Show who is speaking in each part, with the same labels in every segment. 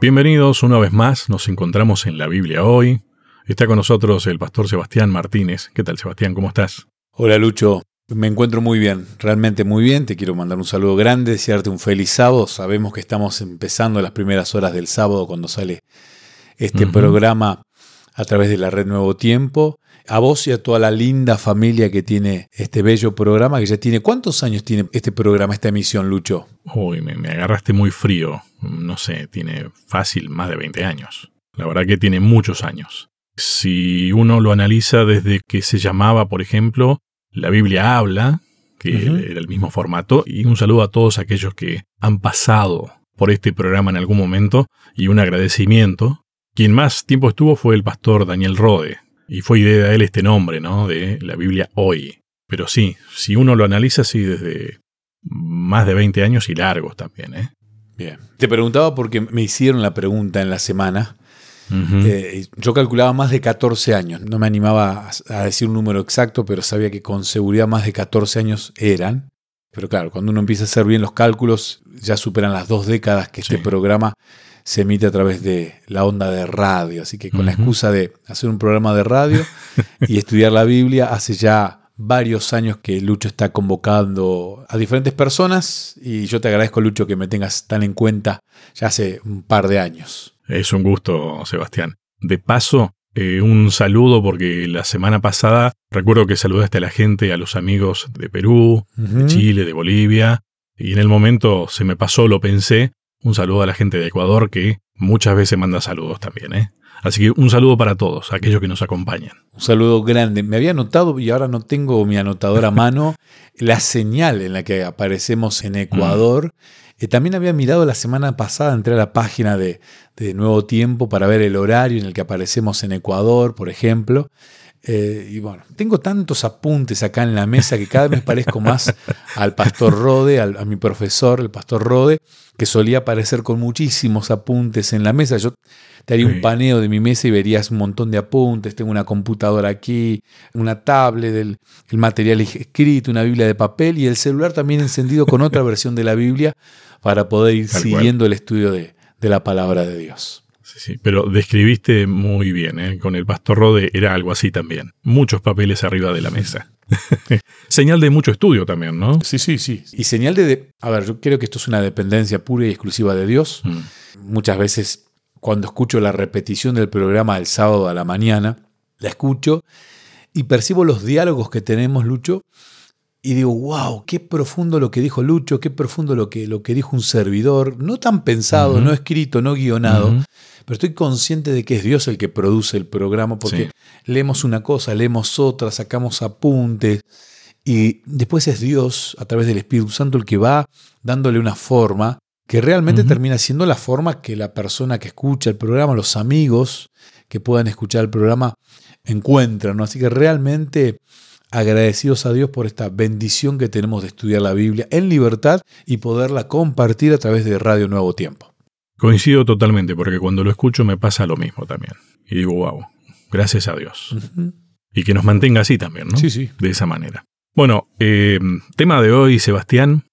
Speaker 1: Bienvenidos una vez más, nos encontramos en la Biblia hoy. Está con nosotros el pastor Sebastián Martínez. ¿Qué tal Sebastián? ¿Cómo estás?
Speaker 2: Hola Lucho, me encuentro muy bien, realmente muy bien. Te quiero mandar un saludo grande, desearte un feliz sábado. Sabemos que estamos empezando las primeras horas del sábado cuando sale este programa a través de la red Nuevo Tiempo. A vos y a toda la linda familia que tiene este bello programa, que ya tiene... ¿Cuántos años tiene este programa, esta emisión, Lucho?
Speaker 1: Uy, me, agarraste muy frío. No sé, tiene fácil más de 20 años. La verdad que tiene muchos años. Si uno lo analiza desde que se llamaba, por ejemplo, La Biblia habla, que era el mismo formato, y un saludo a todos aquellos que han pasado por este programa en algún momento, y un agradecimiento. Quien más tiempo estuvo fue el pastor Daniel Rode, y fue idea de él este nombre, ¿no? De la Biblia hoy. Pero sí, si uno lo analiza así desde más de 20 años y largos también, ¿eh?
Speaker 2: Bien. Te preguntaba porque me hicieron la pregunta en la semana. Eh, yo calculaba más de 14 años. No me animaba a decir un número exacto, pero sabía que con seguridad más de 14 años eran. Pero claro, cuando uno empieza a hacer bien los cálculos, ya superan las dos décadas que este programa se emite a través de la onda de radio. Así que con la excusa de hacer un programa de radio y estudiar la Biblia, hace ya varios años que Lucho está convocando a diferentes personas y yo te agradezco, Lucho, que me tengas tan en cuenta ya hace un par de años.
Speaker 1: Es un gusto, Sebastián. De paso, eh, un saludo porque la semana pasada recuerdo que saludaste a la gente, a los amigos de Perú, de Chile, de Bolivia, y en el momento se me pasó, lo pensé, un saludo a la gente de Ecuador que muchas veces manda saludos también, ¿eh? Así que un saludo para todos, aquellos que nos acompañan.
Speaker 2: Un saludo grande. Me había anotado y ahora no tengo mi anotador a mano la señal en la que aparecemos en Ecuador. Mm. Eh, también había mirado la semana pasada, entré a la página de, de Nuevo Tiempo para ver el horario en el que aparecemos en Ecuador, por ejemplo. Eh, y bueno, tengo tantos apuntes acá en la mesa que cada vez parezco más al pastor Rode, a mi profesor, el pastor Rode, que solía aparecer con muchísimos apuntes en la mesa. Yo te haría un paneo de mi mesa y verías un montón de apuntes. Tengo una computadora aquí, una tablet, el, el material escrito, una Biblia de papel y el celular también encendido con otra versión de la Biblia para poder ir siguiendo el estudio de la palabra de Dios.
Speaker 1: Sí, pero describiste muy bien, ¿eh? con el pastor Rode era algo así también. Muchos papeles arriba de la mesa. señal de mucho estudio también, ¿no?
Speaker 2: Sí, sí, sí. Y señal de, A ver, yo creo que esto es una dependencia pura y exclusiva de Dios. Mm. Muchas veces cuando escucho la repetición del programa del sábado a la mañana, la escucho y percibo los diálogos que tenemos, Lucho, y digo, wow, qué profundo lo que dijo Lucho, qué profundo lo que, lo que dijo un servidor, no tan pensado, no escrito, no guionado, pero estoy consciente de que es Dios el que produce el programa porque leemos una cosa, leemos otra, sacamos apuntes y después es Dios a través del Espíritu Santo el que va dándole una forma que realmente termina siendo la forma que la persona que escucha el programa, los amigos que puedan escuchar el programa encuentran. Así que realmente agradecidos a Dios por esta bendición que tenemos de estudiar la Biblia en libertad y poderla compartir a través de Radio Nuevo Tiempo.
Speaker 1: Coincido totalmente, porque cuando lo escucho me pasa lo mismo también. Y digo, wow, gracias a Dios. Y que nos mantenga así también, ¿no?
Speaker 2: Sí, sí.
Speaker 1: De esa manera. Bueno, eh, tema de hoy, Sebastián,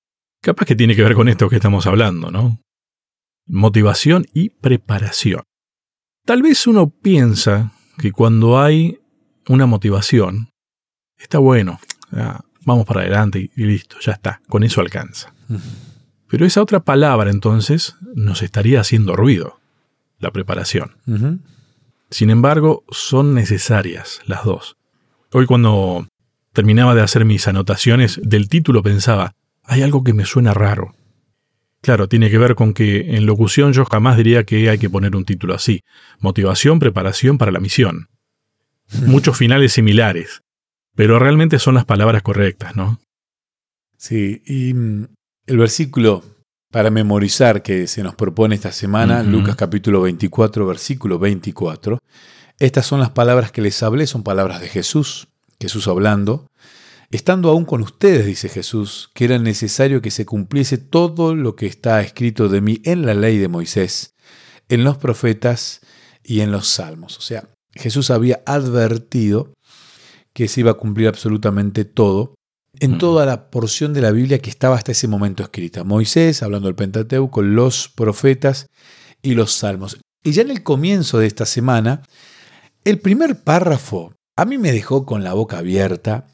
Speaker 1: capaz que tiene que ver con esto que estamos hablando, ¿no? Motivación y preparación. Tal vez uno piensa que cuando hay una motivación, está bueno, vamos para adelante y listo, ya está, con eso alcanza. Pero esa otra palabra entonces nos estaría haciendo ruido, la preparación. Sin embargo, son necesarias las dos. Hoy cuando terminaba de hacer mis anotaciones del título pensaba, hay algo que me suena raro. Claro, tiene que ver con que en locución yo jamás diría que hay que poner un título así. Motivación, preparación para la misión. Muchos finales similares, pero realmente son las palabras correctas, ¿no?
Speaker 2: Sí, y mm, el versículo para memorizar que se nos propone esta semana, Lucas capítulo 24, versículo 24, estas son las palabras que les hablé, son palabras de Jesús, Jesús hablando. Estando aún con ustedes, dice Jesús, que era necesario que se cumpliese todo lo que está escrito de mí en la ley de Moisés, en los profetas y en los salmos. O sea, Jesús había advertido que se iba a cumplir absolutamente todo en toda la porción de la Biblia que estaba hasta ese momento escrita. Moisés, hablando del Pentateuco, los profetas y los salmos. Y ya en el comienzo de esta semana, el primer párrafo a mí me dejó con la boca abierta,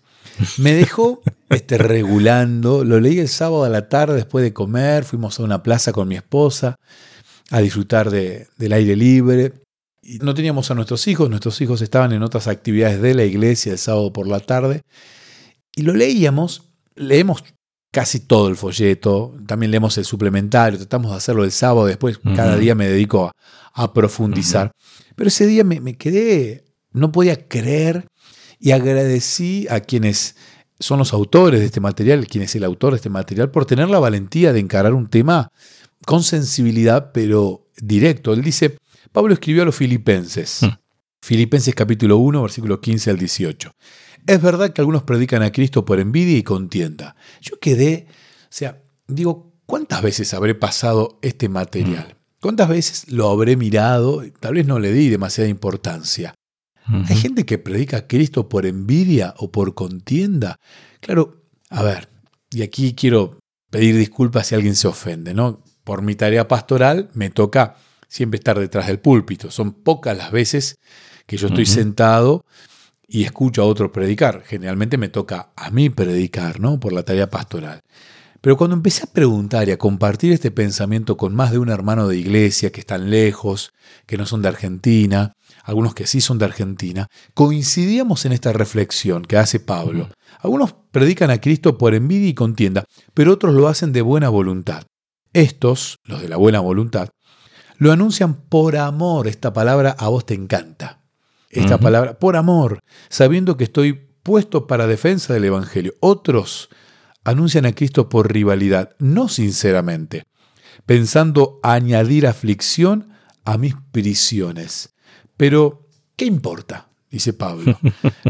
Speaker 2: me dejó este, regulando, lo leí el sábado a la tarde después de comer, fuimos a una plaza con mi esposa a disfrutar del aire libre. Y no teníamos a nuestros hijos, nuestros hijos estaban en otras actividades de la iglesia el sábado por la tarde. Y lo leíamos, leemos casi todo el folleto, también leemos el suplementario, tratamos de hacerlo el sábado, después cada día me dedico a, profundizar. Pero ese día me, me quedé, no podía creer y agradecí a quienes son los autores de este material, quien es el autor de este material, por tener la valentía de encarar un tema con sensibilidad, pero directo. Él dice, Pablo escribió a los filipenses, hmm. Filipenses capítulo 1, versículo 15 al 18. Es verdad que algunos predican a Cristo por envidia y contienda. Yo quedé, o sea, digo, ¿cuántas veces habré pasado este material? ¿Cuántas veces lo habré mirado? Tal vez no le di demasiada importancia. Hay gente que predica a Cristo por envidia o por contienda. Claro, a ver, y aquí quiero pedir disculpas si alguien se ofende, ¿no? Por mi tarea pastoral me toca siempre estar detrás del púlpito. Son pocas las veces que yo estoy sentado y escucho a otro predicar. Generalmente me toca a mí predicar, ¿no? Por la tarea pastoral. Pero cuando empecé a preguntar y a compartir este pensamiento con más de un hermano de iglesia que están lejos, que no son de Argentina, algunos que sí son de Argentina, coincidíamos en esta reflexión que hace Pablo. Algunos predican a Cristo por envidia y contienda, pero otros lo hacen de buena voluntad. Estos, los de la buena voluntad, lo anuncian por amor. Esta palabra a vos te encanta. Esta palabra, por amor, sabiendo que estoy puesto para defensa del Evangelio. Otros anuncian a Cristo por rivalidad, no sinceramente, pensando añadir aflicción a mis prisiones. Pero, ¿qué importa? dice Pablo.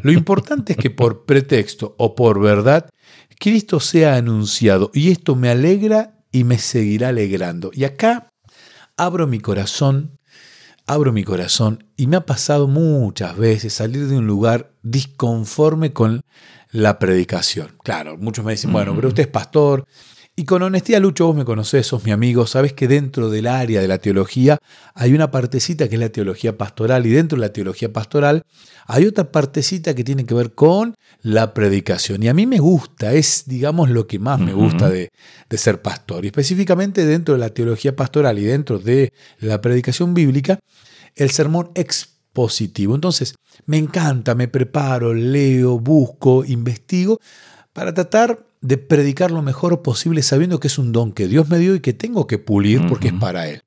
Speaker 2: Lo importante es que por pretexto o por verdad, Cristo sea anunciado y esto me alegra y me seguirá alegrando. Y acá abro mi corazón, abro mi corazón y me ha pasado muchas veces salir de un lugar disconforme con la predicación. Claro, muchos me dicen, bueno, pero usted es pastor, y con honestidad, Lucho, vos me conocés, sos mi amigo, sabes que dentro del área de la teología hay una partecita que es la teología pastoral y dentro de la teología pastoral hay otra partecita que tiene que ver con la predicación. Y a mí me gusta, es digamos lo que más me gusta de, de ser pastor. Y específicamente dentro de la teología pastoral y dentro de la predicación bíblica, el sermón expositivo. Entonces, me encanta, me preparo, leo, busco, investigo para tratar de predicar lo mejor posible sabiendo que es un don que Dios me dio y que tengo que pulir porque es para Él.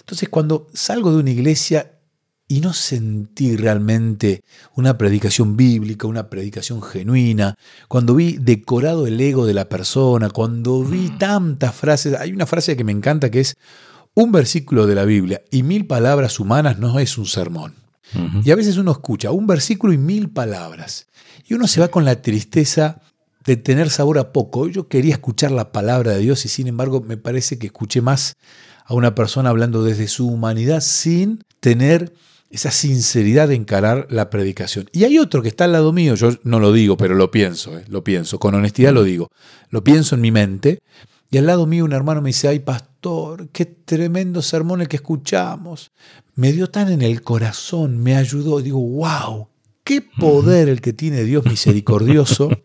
Speaker 2: Entonces cuando salgo de una iglesia y no sentí realmente una predicación bíblica, una predicación genuina, cuando vi decorado el ego de la persona, cuando vi mm. tantas frases, hay una frase que me encanta que es, un versículo de la Biblia y mil palabras humanas no es un sermón. Y a veces uno escucha un versículo y mil palabras. Y uno se va con la tristeza de tener sabor a poco. Yo quería escuchar la palabra de Dios y sin embargo me parece que escuché más a una persona hablando desde su humanidad sin tener esa sinceridad de encarar la predicación. Y hay otro que está al lado mío, yo no lo digo, pero lo pienso, eh, lo pienso, con honestidad lo digo, lo pienso en mi mente, y al lado mío un hermano me dice, ay pastor, qué tremendo sermón el que escuchamos, me dio tan en el corazón, me ayudó, digo, wow, qué poder el que tiene Dios misericordioso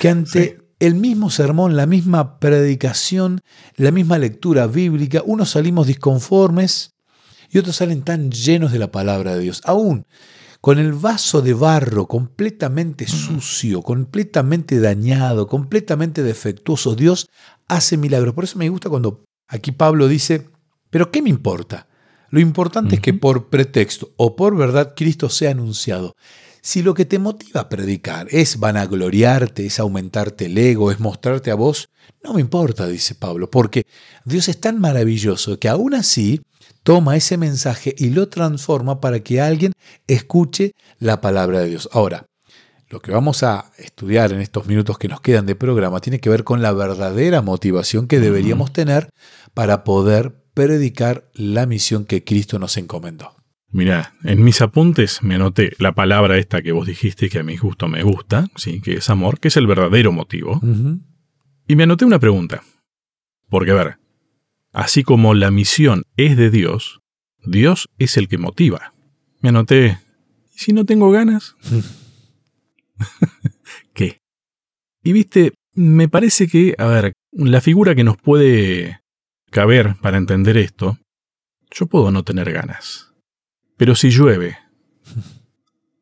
Speaker 2: que ante el mismo sermón, la misma predicación, la misma lectura bíblica, unos salimos disconformes y otros salen tan llenos de la palabra de Dios. Aún con el vaso de barro completamente sucio, completamente dañado, completamente defectuoso, Dios hace milagros. Por eso me gusta cuando aquí Pablo dice, pero ¿qué me importa? Lo importante es que por pretexto o por verdad Cristo sea anunciado. Si lo que te motiva a predicar es vanagloriarte, es aumentarte el ego, es mostrarte a vos, no me importa, dice Pablo, porque Dios es tan maravilloso que aún así toma ese mensaje y lo transforma para que alguien escuche la palabra de Dios. Ahora, lo que vamos a estudiar en estos minutos que nos quedan de programa tiene que ver con la verdadera motivación que deberíamos tener para poder predicar la misión que Cristo nos encomendó.
Speaker 1: Mira, en mis apuntes me anoté la palabra esta que vos dijiste que a mi gusto me gusta, sí, que es amor, que es el verdadero motivo. Y me anoté una pregunta. Porque, a ver, Así como la misión es de Dios, Dios es el que motiva. Me anoté, ¿y si no tengo ganas? ¿Qué? Y viste, me parece que, a ver, la figura que nos puede caber para entender esto, yo puedo no tener ganas. Pero si llueve,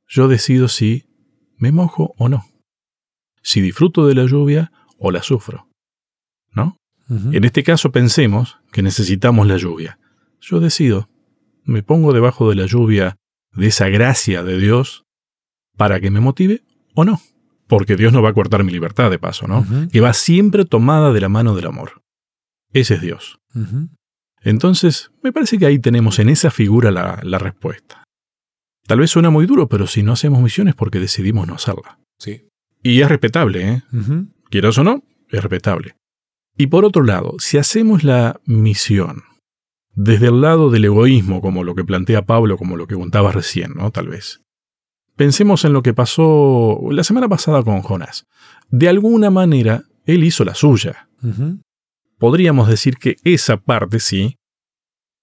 Speaker 1: yo decido si me mojo o no. Si disfruto de la lluvia o la sufro. ¿No? En este caso pensemos que necesitamos la lluvia. Yo decido, me pongo debajo de la lluvia de esa gracia de Dios para que me motive o no. Porque Dios no va a cortar mi libertad de paso, ¿no? Que va siempre tomada de la mano del amor. Ese es Dios. Entonces, me parece que ahí tenemos en esa figura la, la, respuesta. Tal vez suena muy duro, pero si no hacemos misiones porque decidimos no hacerla.
Speaker 2: Sí.
Speaker 1: Y es respetable, ¿eh? Quieras o no, es respetable. Y por otro lado, si hacemos la misión desde el lado del egoísmo, como lo que plantea Pablo, como lo que contabas recién, ¿no? Tal vez. Pensemos en lo que pasó la semana pasada con Jonás. De alguna manera, él hizo la suya. Podríamos decir que esa parte sí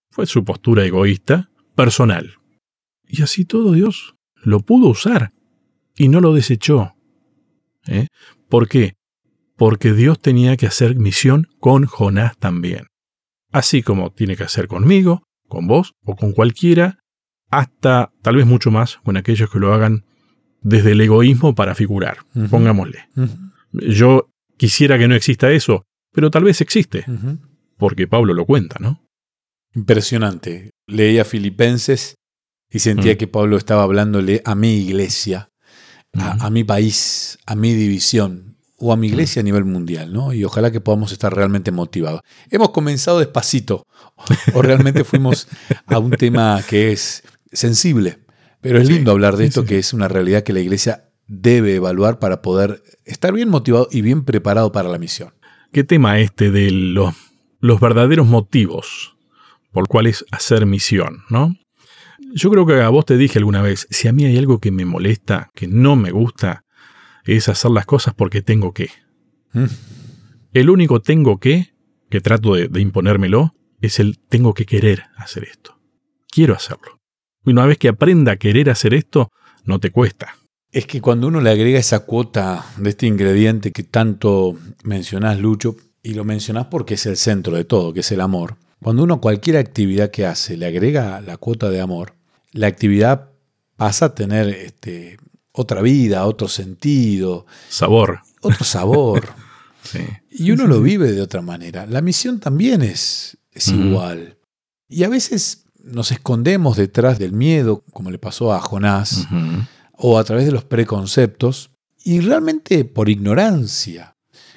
Speaker 1: fue su postura egoísta, personal. Y así todo Dios lo pudo usar y no lo desechó. ¿Eh? ¿Por qué? Porque Dios tenía que hacer misión con Jonás también. Así como tiene que hacer conmigo, con vos o con cualquiera hasta tal vez mucho más con aquellos que lo hagan desde el egoísmo para figurar, pongámosle. Yo quisiera que no exista eso, pero tal vez existe, porque Pablo lo cuenta, ¿no?
Speaker 2: Impresionante. Leía Filipenses y sentía mm. que Pablo estaba hablándole a mi iglesia, a, mi país, a mi división o a mi iglesia a nivel mundial, ¿no? Y ojalá que podamos estar realmente motivados. Hemos comenzado despacito, o realmente fuimos a un tema que es sensible. Pero es lindo hablar de esto, que es una realidad que la iglesia debe evaluar para poder estar bien motivado y bien preparado para la misión.
Speaker 1: ¿Qué tema este de los, los verdaderos motivos por cuales hacer misión, no? Yo creo que a vos te dije alguna vez, si a mí hay algo que me molesta, que no me gusta, es hacer las cosas porque tengo que. Mm. El único tengo que, que trato de imponérmelo, es el tengo que querer hacer esto. Quiero hacerlo. Y una vez que aprenda a querer hacer esto, no te cuesta.
Speaker 2: Es que cuando uno le agrega esa cuota de este ingrediente que tanto mencionás, Lucho, y lo mencionás porque es el centro de todo, que es el amor, cuando uno cualquier actividad que hace le agrega la cuota de amor, la actividad pasa a tener este, otra vida, otro sentido.
Speaker 1: Sabor.
Speaker 2: Otro sabor. Y uno lo vive de otra manera. La misión también es, es igual. Y a veces nos escondemos detrás del miedo, como le pasó a Jonás, o a través de los preconceptos, y realmente por ignorancia.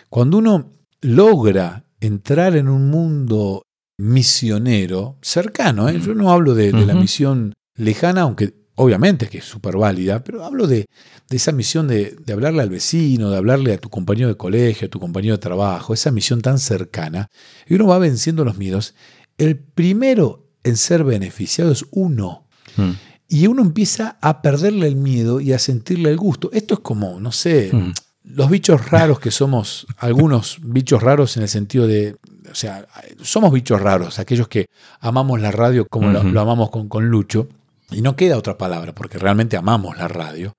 Speaker 2: Cuando uno logra entrar en un mundo misionero, cercano, ¿eh? yo no hablo de, la misión lejana, aunque obviamente que es súper válida, pero hablo de, esa misión de, de, hablarle al vecino, de hablarle a tu compañero de colegio, a tu compañero de trabajo, esa misión tan cercana, y uno va venciendo los miedos. El primero en ser beneficiado es uno. Hmm. Y uno empieza a perderle el miedo y a sentirle el gusto. Esto es como, no sé, hmm. los bichos raros que somos, algunos bichos raros en el sentido de, o sea, somos bichos raros, aquellos que amamos la radio como lo, amamos con, con Lucho. Y no queda otra palabra, porque realmente amamos la radio.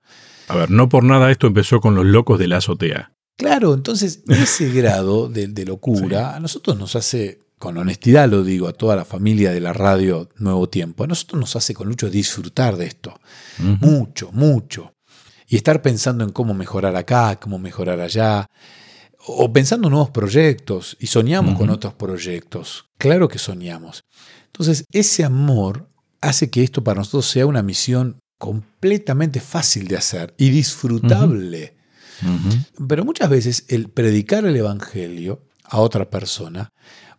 Speaker 1: A ver, no por nada esto empezó con los locos de la azotea.
Speaker 2: Claro, entonces ese grado de, locura a nosotros nos hace con honestidad lo digo a toda la familia de la radio Nuevo Tiempo, a nosotros nos hace con mucho disfrutar de esto. Mucho, mucho. Y estar pensando en cómo mejorar acá, cómo mejorar allá, o pensando en nuevos proyectos, y soñamos con otros proyectos. Claro que soñamos. Entonces, ese amor hace que esto para nosotros sea una misión completamente fácil de hacer y disfrutable. Pero muchas veces el predicar el Evangelio a otra persona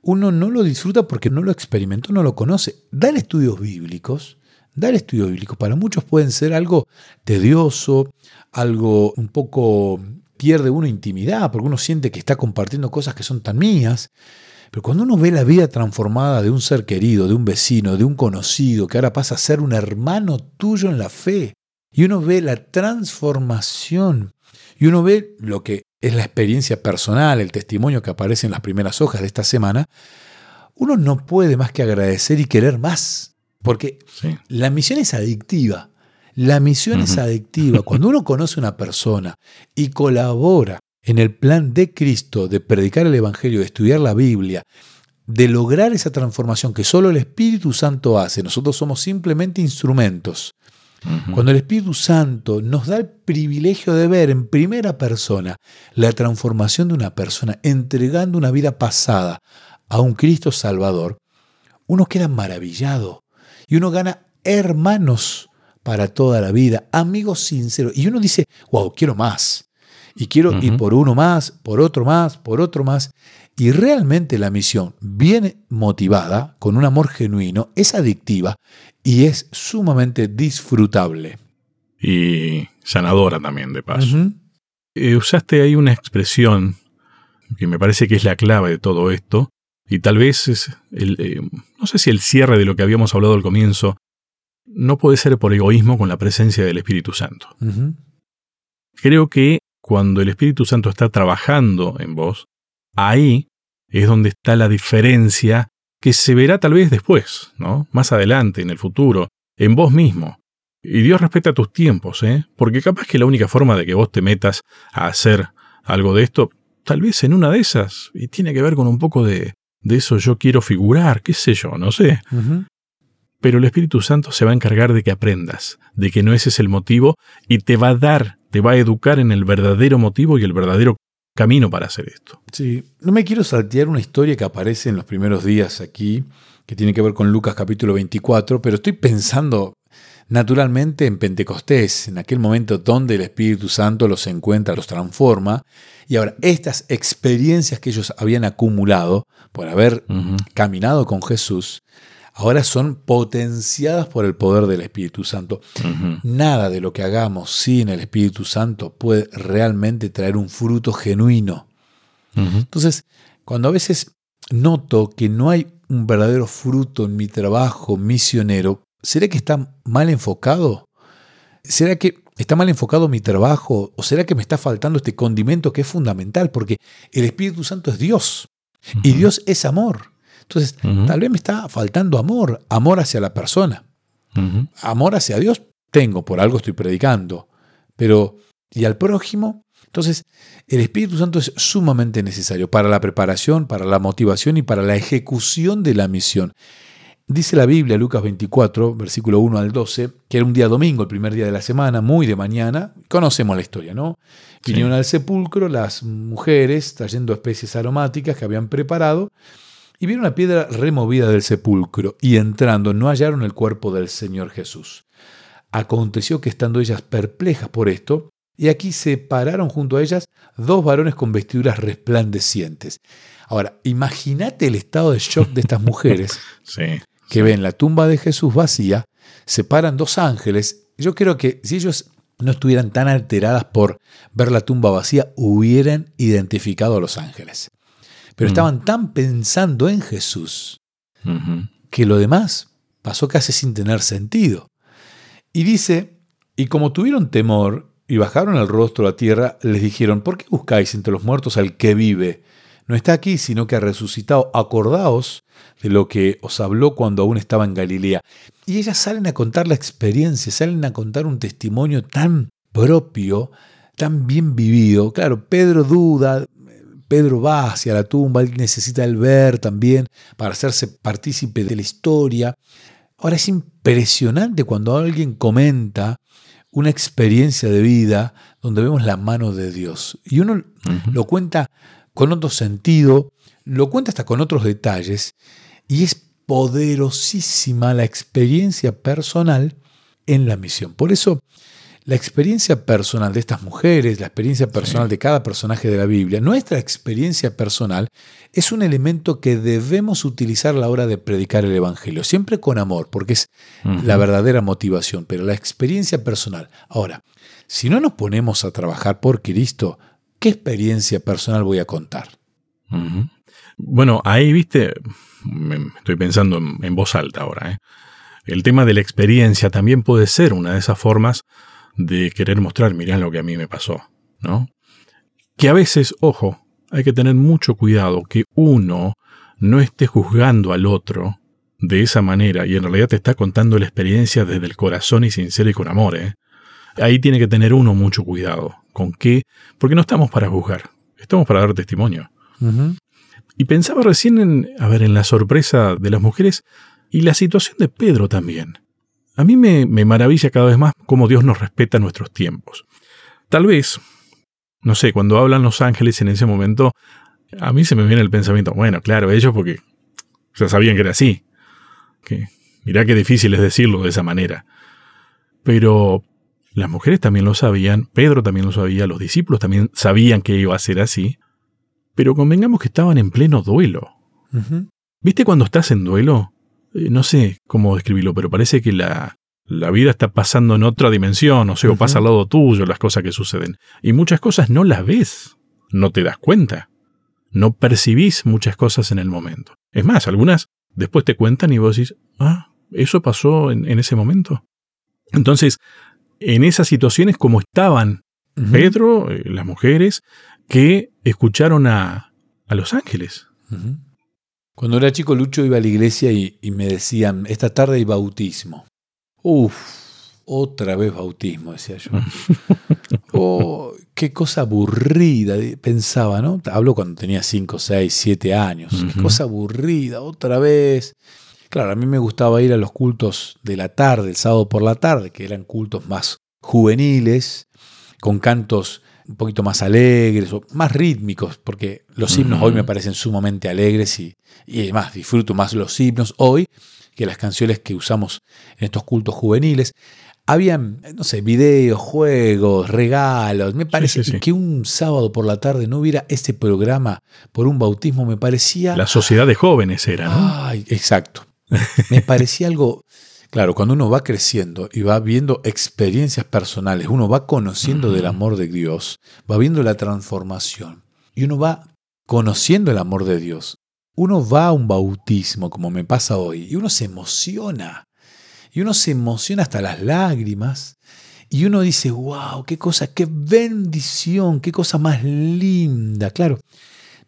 Speaker 2: uno no lo disfruta porque no lo experimentó, no lo conoce. Dar estudios bíblicos, dar estudios bíblicos para muchos pueden ser algo tedioso, algo un poco pierde uno intimidad, porque uno siente que está compartiendo cosas que son tan mías. Pero cuando uno ve la vida transformada de un ser querido, de un vecino, de un conocido, que ahora pasa a ser un hermano tuyo en la fe, y uno ve la transformación, y uno ve lo que es la experiencia personal, el testimonio que aparece en las primeras hojas de esta semana, uno no puede más que agradecer y querer más, porque la misión es adictiva. La misión es adictiva. Cuando uno conoce a una persona y colabora en el plan de Cristo de predicar el Evangelio, de estudiar la Biblia, de lograr esa transformación que solo el Espíritu Santo hace, nosotros somos simplemente instrumentos. Cuando el Espíritu Santo nos da el privilegio de ver en primera persona la transformación de una persona entregando una vida pasada a un Cristo Salvador, uno queda maravillado y uno gana hermanos para toda la vida, amigos sinceros. Y uno dice, wow, quiero más. Y quiero ir por uno más, por otro más, por otro más. Y realmente la misión, bien motivada, con un amor genuino, es adictiva y es sumamente disfrutable.
Speaker 1: Y sanadora también, de paso. Eh, usaste ahí una expresión que me parece que es la clave de todo esto, y tal vez es el, eh, no sé si el cierre de lo que habíamos hablado al comienzo, no puede ser por egoísmo con la presencia del Espíritu Santo. Creo que cuando el Espíritu Santo está trabajando en vos, ahí es donde está la diferencia que se verá tal vez después, ¿no? Más adelante, en el futuro, en vos mismo. Y Dios respeta tus tiempos, ¿eh? Porque capaz que la única forma de que vos te metas a hacer algo de esto, tal vez en una de esas, y tiene que ver con un poco de, de eso yo quiero figurar, qué sé yo, no sé. Pero el Espíritu Santo se va a encargar de que aprendas, de que no ese es el motivo, y te va a dar, te va a educar en el verdadero motivo y el verdadero camino para hacer esto.
Speaker 2: Sí, no me quiero saltear una historia que aparece en los primeros días aquí, que tiene que ver con Lucas capítulo 24, pero estoy pensando naturalmente en Pentecostés, en aquel momento donde el Espíritu Santo los encuentra, los transforma, y ahora estas experiencias que ellos habían acumulado por haber caminado con Jesús, ahora son potenciadas por el poder del Espíritu Santo. Nada de lo que hagamos sin el Espíritu Santo puede realmente traer un fruto genuino. Entonces, cuando a veces noto que no hay un verdadero fruto en mi trabajo misionero, ¿será que está mal enfocado? ¿Será que está mal enfocado mi trabajo? ¿O será que me está faltando este condimento que es fundamental? Porque el Espíritu Santo es Dios y Dios es amor. Entonces, tal vez me está faltando amor, amor hacia la persona. Amor hacia Dios tengo, por algo estoy predicando. Pero, ¿y al prójimo? Entonces, el Espíritu Santo es sumamente necesario para la preparación, para la motivación y para la ejecución de la misión. Dice la Biblia, Lucas 24, versículo 1 al 12, que era un día domingo, el primer día de la semana, muy de mañana. Conocemos la historia, ¿no? Vinieron al sepulcro las mujeres trayendo especies aromáticas que habían preparado y vieron la piedra removida del sepulcro, y entrando no hallaron el cuerpo del Señor Jesús. Aconteció que estando ellas perplejas por esto, y aquí se pararon junto a ellas dos varones con vestiduras resplandecientes. Ahora, imagínate el estado de shock de estas mujeres que ven la tumba de Jesús vacía, se paran dos ángeles. Yo creo que si ellos no estuvieran tan alteradas por ver la tumba vacía, hubieran identificado a los ángeles. Pero mm. estaban tan pensando en Jesús que lo demás pasó casi sin tener sentido. Y dice, y como tuvieron temor y bajaron el rostro a tierra, les dijeron, ¿por qué buscáis entre los muertos al que vive? No está aquí, sino que ha resucitado. Acordaos de lo que os habló cuando aún estaba en Galilea. Y ellas salen a contar la experiencia, salen a contar un testimonio tan propio, tan bien vivido. Claro, Pedro duda, Pedro va hacia la tumba, él necesita el ver también para hacerse partícipe de la historia. Ahora es impresionante cuando alguien comenta una experiencia de vida donde vemos la mano de Dios. Y uno lo cuenta con otro sentido, lo cuenta hasta con otros detalles, y es poderosísima la experiencia personal en la misión. Por eso la experiencia personal de estas mujeres, la experiencia personal de cada personaje de la Biblia, nuestra experiencia personal es un elemento que debemos utilizar a la hora de predicar el Evangelio, siempre con amor, porque es la verdadera motivación, pero la experiencia personal. Ahora, si no nos ponemos a trabajar por Cristo, ¿qué experiencia personal voy a contar?
Speaker 1: Bueno, ahí, viste, estoy pensando en, voz alta ahora. ¿eh? El tema de la experiencia también puede ser una de esas formas de querer mostrar, mirá lo que a mí me pasó, ¿no? Que a veces, ojo, hay que tener mucho cuidado que uno no esté juzgando al otro de esa manera y en realidad te está contando la experiencia desde el corazón y sincero y con amor, ¿eh? ahí tiene que tener uno mucho cuidado. ¿Con qué? Porque no estamos para juzgar, estamos para dar testimonio. Y pensaba recién en, a ver, en la sorpresa de las mujeres y la situación de Pedro también. A mí me, me maravilla cada vez más cómo Dios nos respeta nuestros tiempos. Tal vez, no sé, cuando hablan los ángeles en ese momento, a mí se me viene el pensamiento, bueno, claro, ellos porque ya sabían que era así. Que, mirá qué difícil es decirlo de esa manera. Pero las mujeres también lo sabían, Pedro también lo sabía, los discípulos también sabían que iba a ser así, pero convengamos que estaban en pleno duelo. ¿Viste cuando estás en duelo? Eh, no sé cómo describirlo, pero parece que la, la vida está pasando en otra dimensión, o sea, o pasa al lado tuyo las cosas que suceden. Y muchas cosas no las ves, no te das cuenta, no percibís muchas cosas en el momento. Es más, algunas después te cuentan y vos decís, ah, eso pasó en ese momento. Entonces, en esas situaciones como estaban Pedro, eh, las mujeres, que escucharon a, a los ángeles.
Speaker 2: Cuando era chico, Lucho iba a la iglesia y, me decían, esta tarde hay bautismo. Uf, otra vez bautismo, decía yo. oh, qué cosa aburrida, pensaba, ¿no? Hablo cuando tenía 5, 6, 7 años. Qué cosa aburrida, otra vez. Claro, a mí me gustaba ir a los cultos de la tarde, el sábado por la tarde, que eran cultos más juveniles, con cantos un poquito más alegres o más rítmicos, porque los himnos hoy me parecen sumamente alegres y, y además disfruto más los himnos hoy que las canciones que usamos en estos cultos juveniles. Habían, no sé, videos, juegos, regalos. Me parece que un sábado por la tarde no hubiera ese programa por un bautismo, me parecía...
Speaker 1: La sociedad de jóvenes era, ¿no?
Speaker 2: Ay, exacto. Me parecía algo, claro, cuando uno va creciendo y va viendo experiencias personales, uno va conociendo del amor de Dios, va viendo la transformación y uno va conociendo el amor de Dios. Uno va a un bautismo, como me pasa hoy, y uno se emociona. Y uno se emociona hasta las lágrimas. Y uno dice, wow, qué cosa, qué bendición, qué cosa más linda. Claro,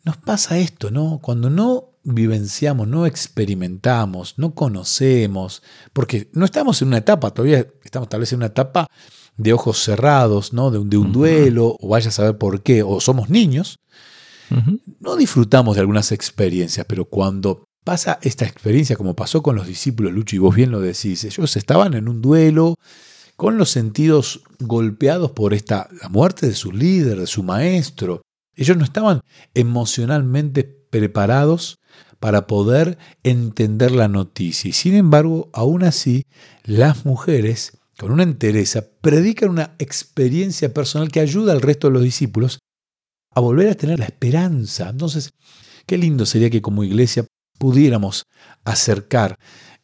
Speaker 2: nos pasa esto, ¿no? Cuando no vivenciamos, no experimentamos, no conocemos, porque no estamos en una etapa, todavía estamos tal vez en una etapa de ojos cerrados, ¿no? de, un, de un duelo, o vaya a saber por qué, o somos niños, no disfrutamos de algunas experiencias, pero cuando pasa esta experiencia, como pasó con los discípulos, Lucho, y vos bien lo decís, ellos estaban en un duelo, con los sentidos golpeados por esta, la muerte de su líder, de su maestro. Ellos no estaban emocionalmente preparados para poder entender la noticia. Y sin embargo, aún así, las mujeres, con una entereza, predican una experiencia personal que ayuda al resto de los discípulos a volver a tener la esperanza. Entonces, qué lindo sería que como iglesia pudiéramos acercar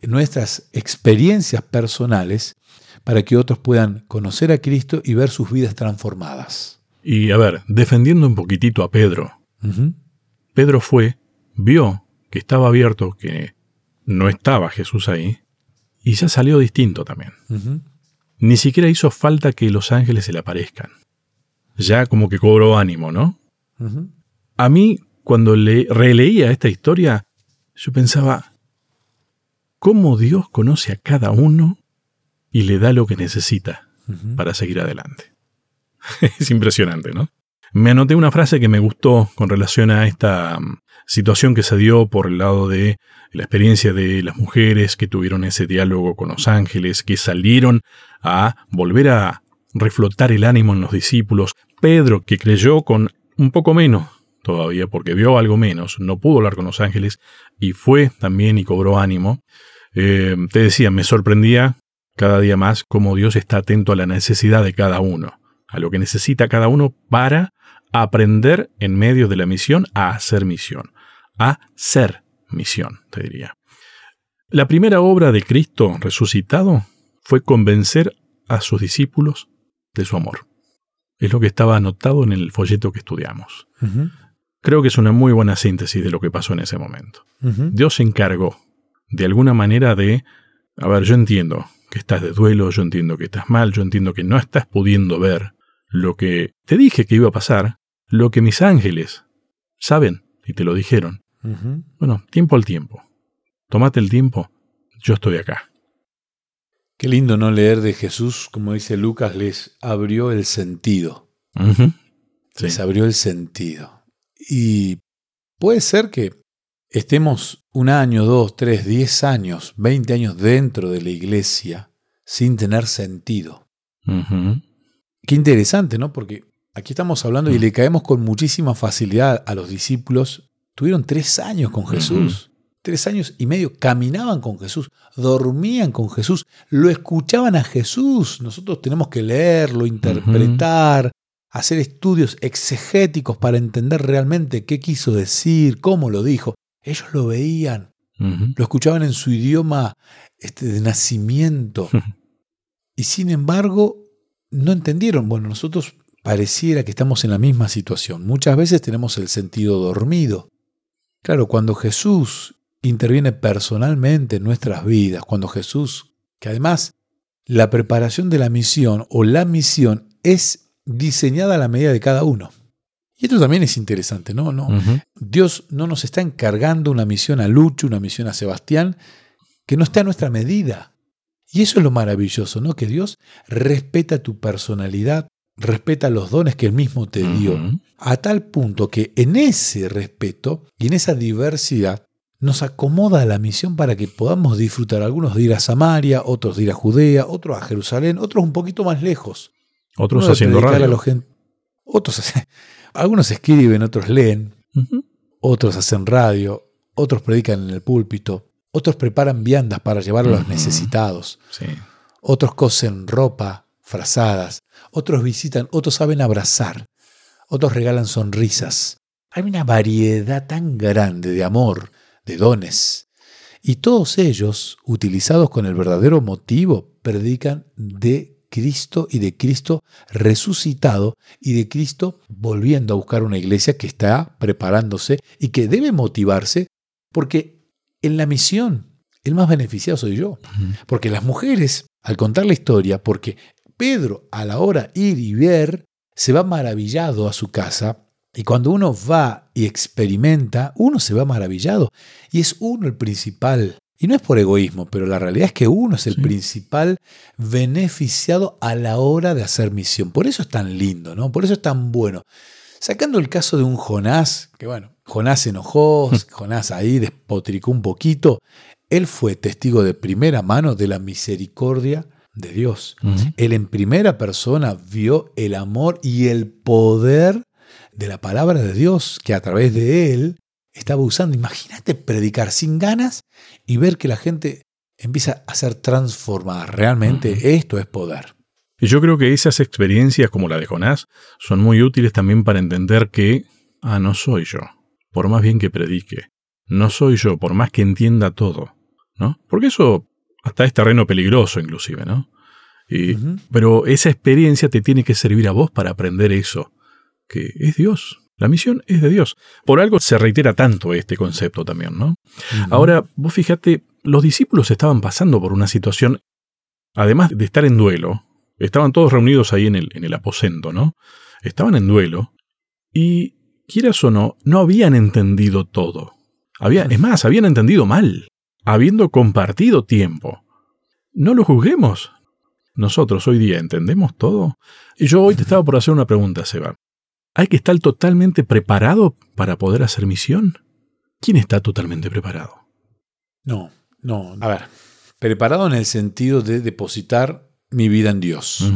Speaker 2: nuestras experiencias personales para que otros puedan conocer a Cristo y ver sus vidas transformadas.
Speaker 1: Y a ver, defendiendo un poquitito a Pedro. Pedro fue, vio que estaba abierto, que no estaba Jesús ahí, y ya salió distinto también. Ni siquiera hizo falta que los ángeles se le aparezcan. Ya como que cobró ánimo, ¿no? A mí, cuando le releía esta historia, yo pensaba, ¿cómo Dios conoce a cada uno y le da lo que necesita para seguir adelante? es impresionante, ¿no? Me anoté una frase que me gustó con relación a esta mm, situación que se dio por el lado de la experiencia de las mujeres que tuvieron ese diálogo con los ángeles, que salieron a volver a reflotar el ánimo en los discípulos. Pedro, que creyó con un poco menos todavía, porque vio algo menos, no pudo hablar con los ángeles y fue también y cobró ánimo. Eh, te decía, me sorprendía cada día más cómo Dios está atento a la necesidad de cada uno, a lo que necesita cada uno para aprender en medio de la misión a hacer misión a ser misión, te diría. La primera obra de Cristo resucitado fue convencer a sus discípulos de su amor. Es lo que estaba anotado en el folleto que estudiamos. Creo que es una muy buena síntesis de lo que pasó en ese momento. Dios se encargó, de alguna manera, de, a ver, yo entiendo que estás de duelo, yo entiendo que estás mal, yo entiendo que no estás pudiendo ver lo que te dije que iba a pasar, lo que mis ángeles saben y te lo dijeron. Bueno, tiempo al tiempo. Tomate el tiempo, yo estoy acá.
Speaker 2: Qué lindo no leer de Jesús, como dice Lucas, les abrió el sentido. Les abrió el sentido. Y puede ser que estemos un año, dos, tres, diez años, veinte años dentro de la iglesia sin tener sentido. Qué interesante, ¿no? Porque aquí estamos hablando y le caemos con muchísima facilidad a los discípulos. Tuvieron tres años con Jesús. Tres años y medio caminaban con Jesús, dormían con Jesús, lo escuchaban a Jesús. Nosotros tenemos que leerlo, interpretar, hacer estudios exegéticos para entender realmente qué quiso decir, cómo lo dijo. Ellos lo veían, lo escuchaban en su idioma este, de nacimiento. y sin embargo, no entendieron. Bueno, nosotros pareciera que estamos en la misma situación. Muchas veces tenemos el sentido dormido. Claro, cuando Jesús interviene personalmente en nuestras vidas, cuando Jesús, que además la preparación de la misión o la misión es diseñada a la medida de cada uno. Y esto también es interesante, ¿no? no Dios no nos está encargando una misión a Lucho, una misión a Sebastián, que no está a nuestra medida. Y eso es lo maravilloso, ¿no? Que Dios respeta tu personalidad, respeta los dones que Él mismo te dio, a tal punto que en ese respeto y en esa diversidad nos acomoda la misión para que podamos disfrutar, algunos de ir a Samaria, otros de ir a Judea, otros a Jerusalén, otros un poquito más lejos.
Speaker 1: Otros haciendo radio.
Speaker 2: otros algunos escriben, otros leen, otros hacen radio, otros predican en el púlpito, otros preparan viandas para llevar a los necesitados. Otros cosen ropa, frazadas. Otros visitan, otros saben abrazar. Otros regalan sonrisas. Hay una variedad tan grande de amor, de dones. Y todos ellos, utilizados con el verdadero motivo, predican de Cristo y de Cristo resucitado y de Cristo volviendo a buscar una iglesia que está preparándose y que debe motivarse porque en la misión, el más beneficiado soy yo. Porque las mujeres, al contar la historia, porque Pedro a la hora ir y ver, se va maravillado a su casa. Y cuando uno va y experimenta, uno se va maravillado. Y es uno el principal. Y no es por egoísmo, pero la realidad es que uno es el principal beneficiado a la hora de hacer misión. Por eso es tan lindo, ¿no? Por eso es tan bueno. Sacando el caso de un Jonás, que bueno, Jonás se enojó, Jonás ahí despotricó un poquito, él fue testigo de primera mano de la misericordia de Dios. Él en primera persona vio el amor y el poder de la palabra de Dios que a través de él estaba usando. Imagínate predicar sin ganas y ver que la gente empieza a ser transformada. Realmente esto es poder.
Speaker 1: Y yo creo que esas experiencias como la de Jonás son muy útiles también para entender que, ah, no soy yo, por más bien que predique, no soy yo, por más que entienda todo, ¿no? Porque eso hasta es terreno peligroso inclusive, ¿no? Y, Pero esa experiencia te tiene que servir a vos para aprender eso, que es Dios. La misión es de Dios. Por algo se reitera tanto este concepto también, ¿no? Ahora, vos fíjate, los discípulos estaban pasando por una situación, además de estar en duelo, Estaban todos reunidos ahí en el, en el aposento, ¿no? Estaban en duelo y, quieras o no, no habían entendido todo. Había, es más, habían entendido mal, habiendo compartido tiempo. No lo juzguemos. Nosotros hoy día entendemos todo. Y yo hoy te estaba por hacer una pregunta, Seba. ¿Hay que estar totalmente preparado para poder hacer misión? ¿Quién está totalmente preparado?
Speaker 2: No, no. A ver, preparado en el sentido de depositar mi vida en Dios.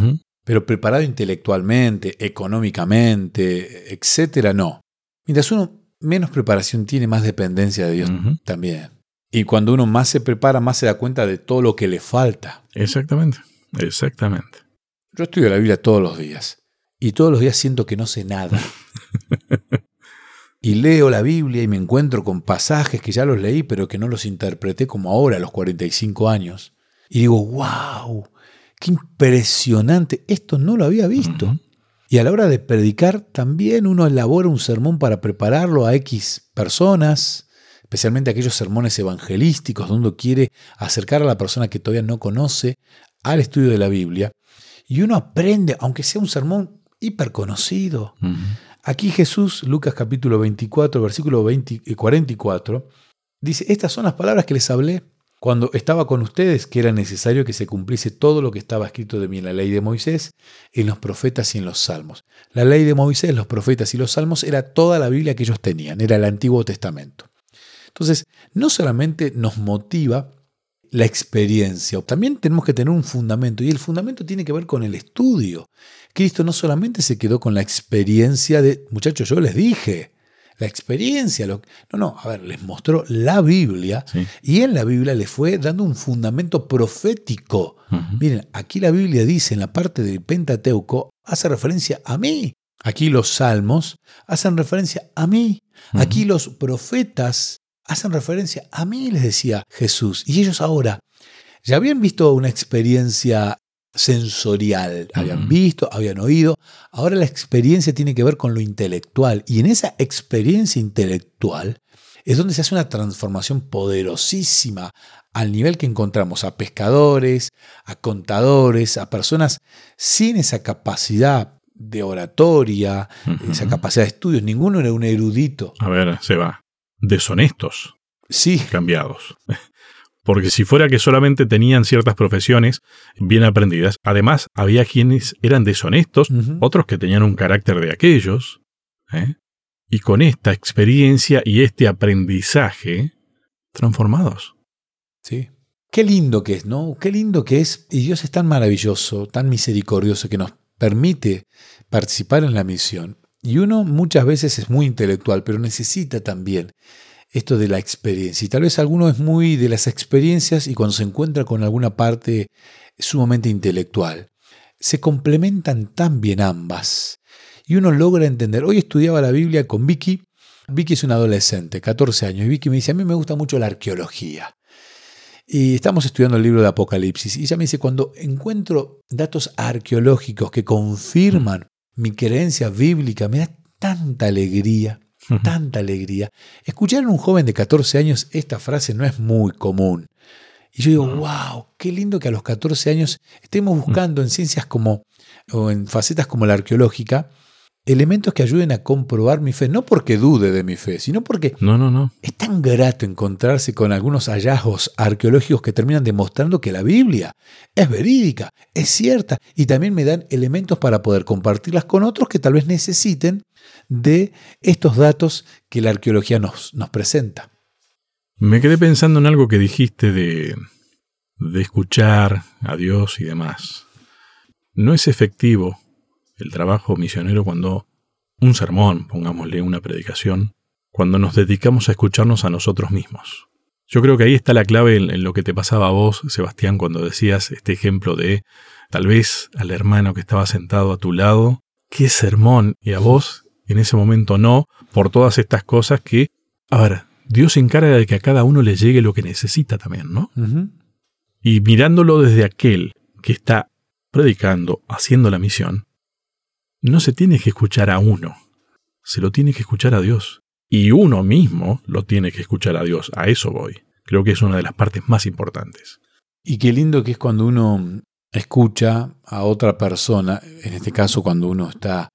Speaker 2: Pero preparado intelectualmente, económicamente, etcétera, no. Mientras uno menos preparación tiene, más dependencia de Dios también. Y cuando uno más se prepara, más se da cuenta de todo lo que le falta.
Speaker 1: Exactamente, exactamente.
Speaker 2: Yo estudio la Biblia todos los días. Y todos los días siento que no sé nada. y leo la Biblia y me encuentro con pasajes que ya los leí, pero que no los interpreté como ahora, a los 45 años. Y digo, wow, Qué impresionante, esto no lo había visto. Y a la hora de predicar también uno elabora un sermón para prepararlo a X personas, especialmente aquellos sermones evangelísticos donde uno quiere acercar a la persona que todavía no conoce al estudio de la Biblia. Y uno aprende, aunque sea un sermón hiper conocido, Aquí Jesús, Lucas capítulo 24, versículo 44, dice, estas son las palabras que les hablé cuando estaba con ustedes, que era necesario que se cumpliese todo lo que estaba escrito de mí en la ley de Moisés, en los profetas y en los salmos. La ley de Moisés, los profetas y los salmos era toda la Biblia que ellos tenían, era el Antiguo Testamento. Entonces, no solamente nos motiva la experiencia, también tenemos que tener un fundamento, y el fundamento tiene que ver con el estudio. Cristo no solamente se quedó con la experiencia de, muchachos, yo les dije, la experiencia, lo, no, no, a ver, les mostró la Biblia y en la Biblia les fue dando un fundamento profético. Miren, aquí la Biblia dice en la parte del Pentateuco, hace referencia a mí. Aquí los salmos hacen referencia a mí. Aquí los profetas hacen referencia a mí, les decía Jesús. Y ellos ahora ya habían visto una experiencia sensorial, habían visto, habían oído, ahora la experiencia tiene que ver con lo intelectual. Y en esa experiencia intelectual es donde se hace una transformación poderosísima al nivel que encontramos a pescadores, a contadores, a personas sin esa capacidad de oratoria, esa capacidad de estudios. Ninguno era un erudito.
Speaker 1: A ver, se va deshonestos.
Speaker 2: Sí.
Speaker 1: Cambiados. Porque si fuera que solamente tenían ciertas profesiones bien aprendidas, además había quienes eran deshonestos, otros que tenían un carácter de aquellos. ¿eh? Y con esta experiencia y este aprendizaje, transformados.
Speaker 2: Sí. Qué lindo que es, ¿no? Qué lindo que es. Y Dios es tan maravilloso, tan misericordioso, que nos permite participar en la misión y uno muchas veces es muy intelectual, pero necesita también esto de la experiencia. Y tal vez alguno es muy de las experiencias y cuando se encuentra con alguna parte sumamente intelectual. Se complementan tan bien ambas. Y uno logra entender. Hoy estudiaba la Biblia con Vicky. Vicky es una adolescente, 14 años, y Vicky me dice, a mí me gusta mucho la arqueología. Y estamos estudiando el libro de Apocalipsis. Y ella me dice, cuando encuentro datos arqueológicos que confirman mi creencia bíblica, me da tanta alegría, tanta alegría. Escuchar a un joven de 14 años esta frase no es muy común. Y yo digo, wow, qué lindo que a los 14 años estemos buscando en ciencias como, o en facetas como la arqueológica, elementos que ayuden a comprobar mi fe, no porque dude de mi fe, sino porque
Speaker 1: no, no, no.
Speaker 2: es tan grato encontrarse con algunos hallazgos arqueológicos que terminan demostrando que la Biblia es verídica, es cierta, y también me dan elementos para poder compartirlas con otros que tal vez necesiten de estos datos que la arqueología nos, nos presenta.
Speaker 1: Me quedé pensando en algo que dijiste de, de escuchar a Dios y demás. No es efectivo el trabajo misionero cuando un sermón, pongámosle una predicación, cuando nos dedicamos a escucharnos a nosotros mismos. Yo creo que ahí está la clave en, lo que te pasaba a vos, Sebastián, cuando decías este ejemplo de tal vez al hermano que estaba sentado a tu lado, qué sermón, y a vos en ese momento no, por todas estas cosas que, a ver, Dios se encarga de que a cada uno le llegue lo que necesita también, ¿no? Y mirándolo desde aquel que está predicando, haciendo la misión, no se tiene que escuchar a uno, se lo tiene que escuchar a Dios. Y uno mismo lo tiene que escuchar a Dios. A eso voy. Creo que es una de las partes más importantes.
Speaker 2: Y qué lindo que es cuando uno escucha a otra persona, en este caso cuando uno está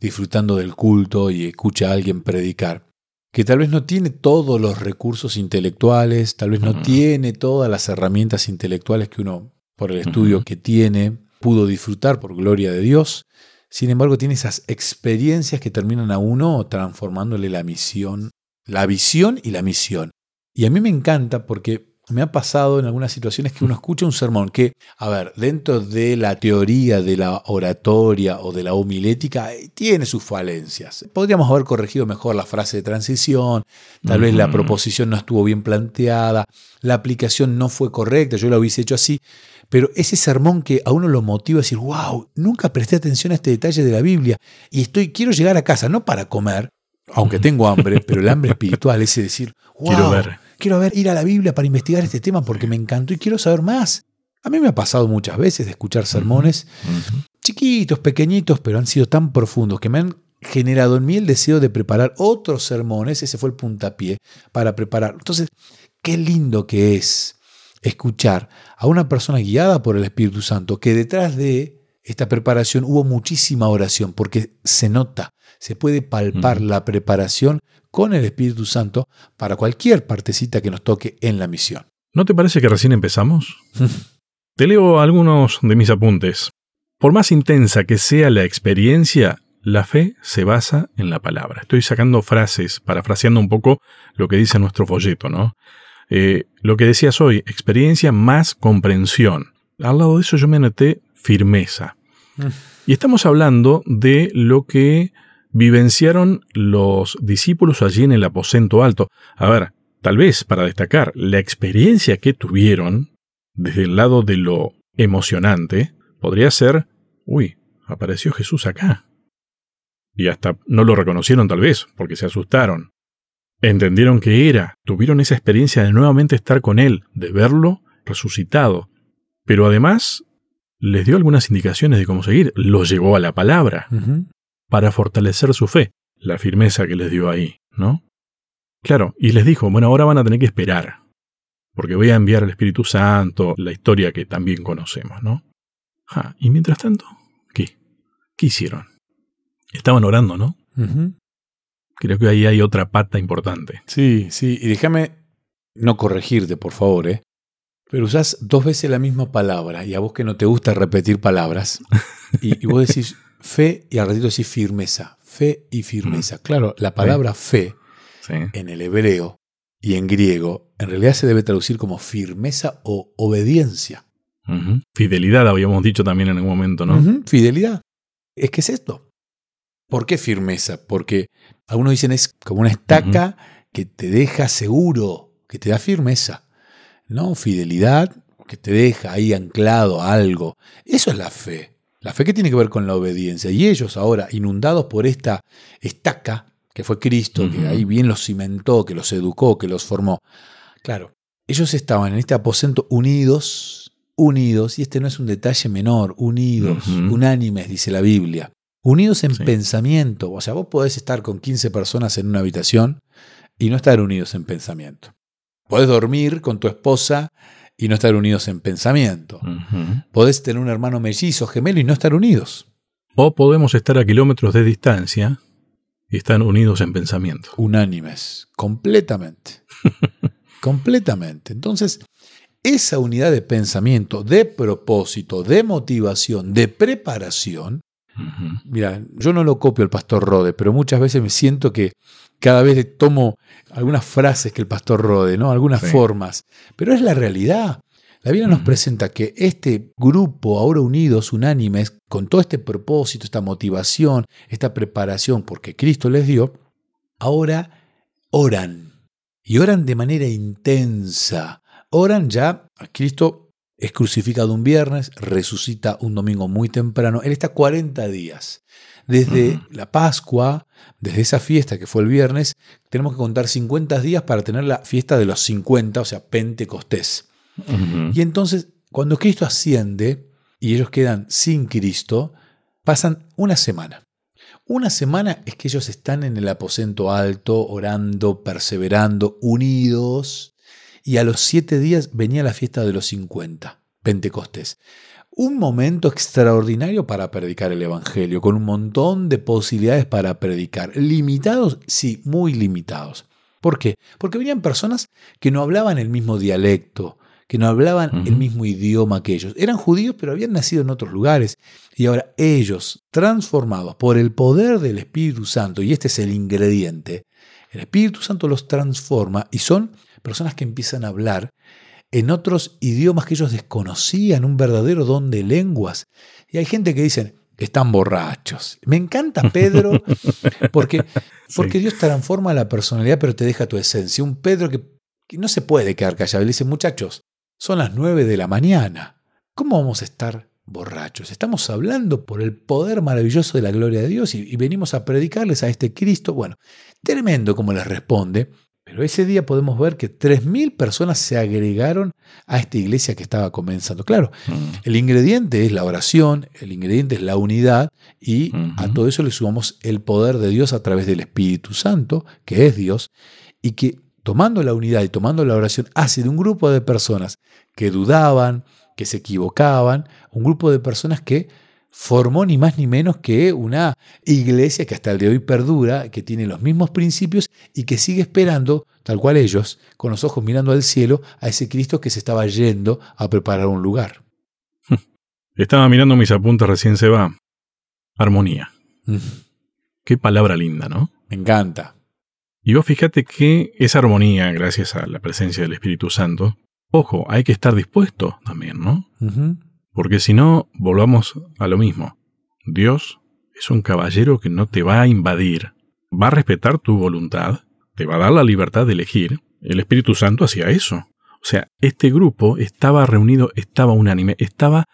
Speaker 2: disfrutando del culto y escucha a alguien predicar, que tal vez no tiene todos los recursos intelectuales, tal vez no tiene todas las herramientas intelectuales que uno, por el estudio que tiene, pudo disfrutar por gloria de Dios, sin embargo, tiene esas experiencias que terminan a uno transformándole la misión, la visión y la misión. Y a mí me encanta porque me ha pasado en algunas situaciones que uno escucha un sermón que, a ver, dentro de la teoría de la oratoria o de la homilética, eh, tiene sus falencias. Podríamos haber corregido mejor la frase de transición, tal vez la proposición no estuvo bien planteada, la aplicación no fue correcta, yo lo hubiese hecho así, pero ese sermón que a uno lo motiva a decir, wow, nunca presté atención a este detalle de la Biblia y estoy, quiero llegar a casa, no para comer, aunque tengo hambre, pero el hambre espiritual, ese decir, wow, quiero ver. Quiero ver, ir a la Biblia para investigar este tema porque me encantó y quiero saber más. A mí me ha pasado muchas veces de escuchar sermones chiquitos, pequeñitos, pero han sido tan profundos que me han generado en mí el deseo de preparar otros sermones, ese fue el puntapié, para preparar. Entonces, qué lindo que es escuchar a una persona guiada por el Espíritu Santo que detrás de esta preparación hubo muchísima oración, porque se nota, se puede palpar la preparación con el Espíritu Santo para cualquier partecita que nos toque en la misión.
Speaker 1: ¿No te parece que recién empezamos? te leo algunos de mis apuntes. Por más intensa que sea la experiencia, la fe se basa en la palabra. Estoy sacando frases, parafraseando un poco lo que dice nuestro folleto, ¿no? Eh, lo que decías hoy, experiencia más comprensión. Al lado de eso yo me anoté firmeza. Mm. Y estamos hablando de lo que vivenciaron los discípulos allí en el aposento alto. A ver, tal vez para destacar la experiencia que tuvieron desde el lado de lo emocionante, podría ser, uy, apareció Jesús acá. Y hasta no lo reconocieron tal vez, porque se asustaron. Entendieron que era, tuvieron esa experiencia de nuevamente estar con Él, de verlo resucitado. Pero además les dio algunas indicaciones de cómo seguir, los llevó a la palabra, para fortalecer su fe, la firmeza que les dio ahí, ¿no? Claro, y les dijo, bueno, ahora van a tener que esperar, porque voy a enviar al Espíritu Santo, la historia que también conocemos, ¿no? y mientras tanto, ¿qué? ¿Qué hicieron? Estaban orando, ¿no? Creo que ahí hay otra pata importante.
Speaker 2: Sí, sí, y déjame no corregirte, por favor, ¿eh? Pero usás dos veces la misma palabra y a vos que no te gusta repetir palabras. Y, vos decís fe y al ratito decís firmeza. Fe y firmeza. Claro, la palabra fe en el hebreo y en griego en realidad se debe traducir como firmeza o obediencia.
Speaker 1: Fidelidad habíamos dicho también en algún momento, ¿no?
Speaker 2: Fidelidad. Es que es esto. ¿Por qué firmeza? Porque algunos dicen es como una estaca que te deja seguro, que te da firmeza. ¿no? Fidelidad que te deja ahí anclado a algo. Eso es la fe. La fe que tiene que ver con la obediencia. Y ellos ahora, inundados por esta estaca, que fue Cristo, que ahí bien los cimentó, que los educó, que los formó. Claro, ellos estaban en este aposento unidos, unidos, y este no es un detalle menor, unidos, unánimes, dice la Biblia. Unidos en pensamiento. O sea, vos podés estar con 15 personas en una habitación y no estar unidos en pensamiento. Podés dormir con tu esposa y no estar unidos en pensamiento. Podés tener un hermano mellizo, gemelo y no estar unidos.
Speaker 1: O podemos estar a kilómetros de distancia y estar unidos en pensamiento.
Speaker 2: Unánimes, completamente. completamente. Entonces, esa unidad de pensamiento, de propósito, de motivación, de preparación, mira, yo no lo copio al pastor Rode, pero muchas veces me siento que cada vez tomo algunas frases que el pastor rode, ¿no? Algunas formas, pero es la realidad. La Biblia nos presenta que este grupo, ahora unidos, unánimes, con todo este propósito, esta motivación, esta preparación, porque Cristo les dio, ahora oran. Y oran de manera intensa. Oran ya, a Cristo es crucificado un viernes, resucita un domingo muy temprano. Él está 40 días. Desde la Pascua, desde esa fiesta que fue el viernes, tenemos que contar 50 días para tener la fiesta de los 50, o sea, Pentecostés. Y entonces, cuando Cristo asciende y ellos quedan sin Cristo, pasan una semana. Una semana es que ellos están en el aposento alto, orando, perseverando, unidos, y a los siete días venía la fiesta de los 50, Pentecostés un momento extraordinario para predicar el Evangelio, con un montón de posibilidades para predicar. Limitados, sí, muy limitados. ¿Por qué? Porque venían personas que no hablaban el mismo dialecto, que no hablaban el mismo idioma que ellos. Eran judíos, pero habían nacido en otros lugares. Y ahora ellos, transformados por el poder del Espíritu Santo, y este es el ingrediente, el Espíritu Santo los transforma y son personas que empiezan a hablar en otros idiomas que ellos desconocían, un verdadero don de lenguas. Y hay gente que dicen, están borrachos. Me encanta Pedro porque, porque Dios transforma la personalidad pero te deja tu esencia. Un Pedro que, no se puede quedar callado. Le dice, muchachos, son las nueve de la mañana. ¿Cómo vamos a estar borrachos? Estamos hablando por el poder maravilloso de la gloria de Dios y, y venimos a predicarles a este Cristo. Bueno, tremendo como les responde. Pero ese día podemos ver que 3.000 personas se agregaron a esta iglesia que estaba comenzando. Claro, mm. el ingrediente es la oración, el ingrediente es la unidad y a todo eso le sumamos el poder de Dios a través del Espíritu Santo, que es Dios, y que tomando la unidad y tomando la oración hace de un grupo de personas que dudaban, que se equivocaban, un grupo de personas que formó ni más ni menos que una iglesia que hasta el de hoy perdura, que tiene los mismos principios y que sigue esperando, tal cual ellos, con los ojos mirando al cielo, a ese Cristo que se estaba yendo a preparar un lugar.
Speaker 1: Estaba mirando mis apuntes, recién se va. Armonía. Mm. Qué palabra linda, ¿no?
Speaker 2: Me encanta.
Speaker 1: Y vos fíjate que esa armonía, gracias a la presencia del Espíritu Santo, ojo, hay que estar dispuesto también, ¿no? Porque si no, volvamos a lo mismo. Dios es un caballero que no te va a invadir, va a respetar tu voluntad, te va a dar la libertad de elegir. El Espíritu Santo hacía eso. O sea, este grupo estaba reunido, estaba unánime, estaba